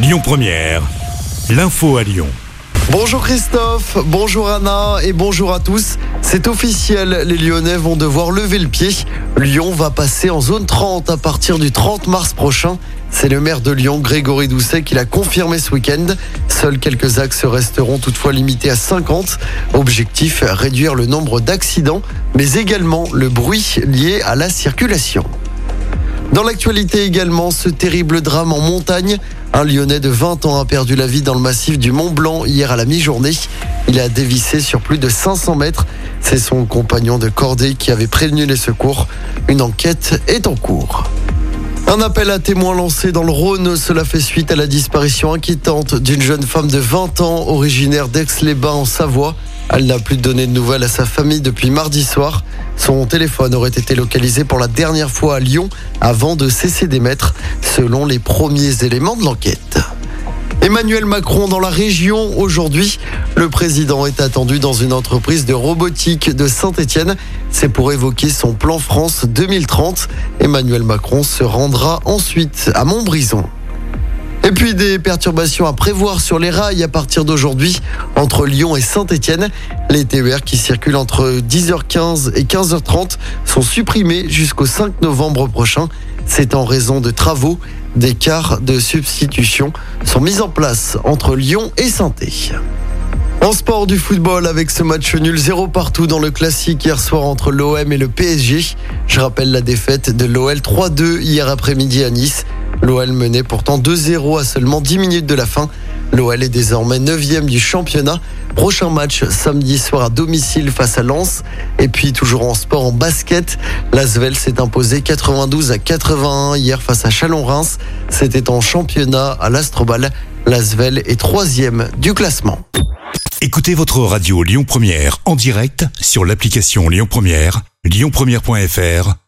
Lyon Première, l'info à Lyon. Bonjour Christophe, bonjour Anna et bonjour à tous. C'est officiel, les Lyonnais vont devoir lever le pied. Lyon va passer en zone 30 à partir du 30 mars prochain. C'est le maire de Lyon, Grégory Doucet, qui l'a confirmé ce week-end. Seuls quelques axes resteront toutefois limités à 50. Objectif, réduire le nombre d'accidents, mais également le bruit lié à la circulation. Dans l'actualité également, ce terrible drame en montagne. Un Lyonnais de 20 ans a perdu la vie dans le massif du Mont Blanc hier à la mi-journée. Il a dévissé sur plus de 500 mètres. C'est son compagnon de cordée qui avait prévenu les secours. Une enquête est en cours. Un appel à témoins lancé dans le Rhône, cela fait suite à la disparition inquiétante d'une jeune femme de 20 ans originaire d'Aix-les-Bains en Savoie. Elle n'a plus donné de nouvelles à sa famille depuis mardi soir. Son téléphone aurait été localisé pour la dernière fois à Lyon avant de cesser d'émettre, selon les premiers éléments de l'enquête. Emmanuel Macron dans la région aujourd'hui. Le président est attendu dans une entreprise de robotique de Saint-Etienne. C'est pour évoquer son plan France 2030. Emmanuel Macron se rendra ensuite à Montbrison. Et puis des perturbations à prévoir sur les rails à partir d'aujourd'hui entre Lyon et Saint-Etienne. Les TER qui circulent entre 10h15 et 15h30 sont supprimés jusqu'au 5 novembre prochain. C'est en raison de travaux. Des cars de substitution sont mis en place entre Lyon et saint En sport du football avec ce match nul 0 partout dans le classique hier soir entre l'OM et le PSG. Je rappelle la défaite de l'OL 3-2 hier après-midi à Nice. L'OL menait pourtant 2-0 à seulement 10 minutes de la fin. L'OL est désormais 9e du championnat. Prochain match samedi soir à domicile face à Lens. Et puis toujours en sport en basket, l'Asvel s'est imposé 92 à 81 hier face à Chalon-Reims. C'était en championnat à l'Astrobal. L'Asvel est troisième du classement. Écoutez votre radio Lyon Première en direct sur l'application Lyon Première, lyonpremière.fr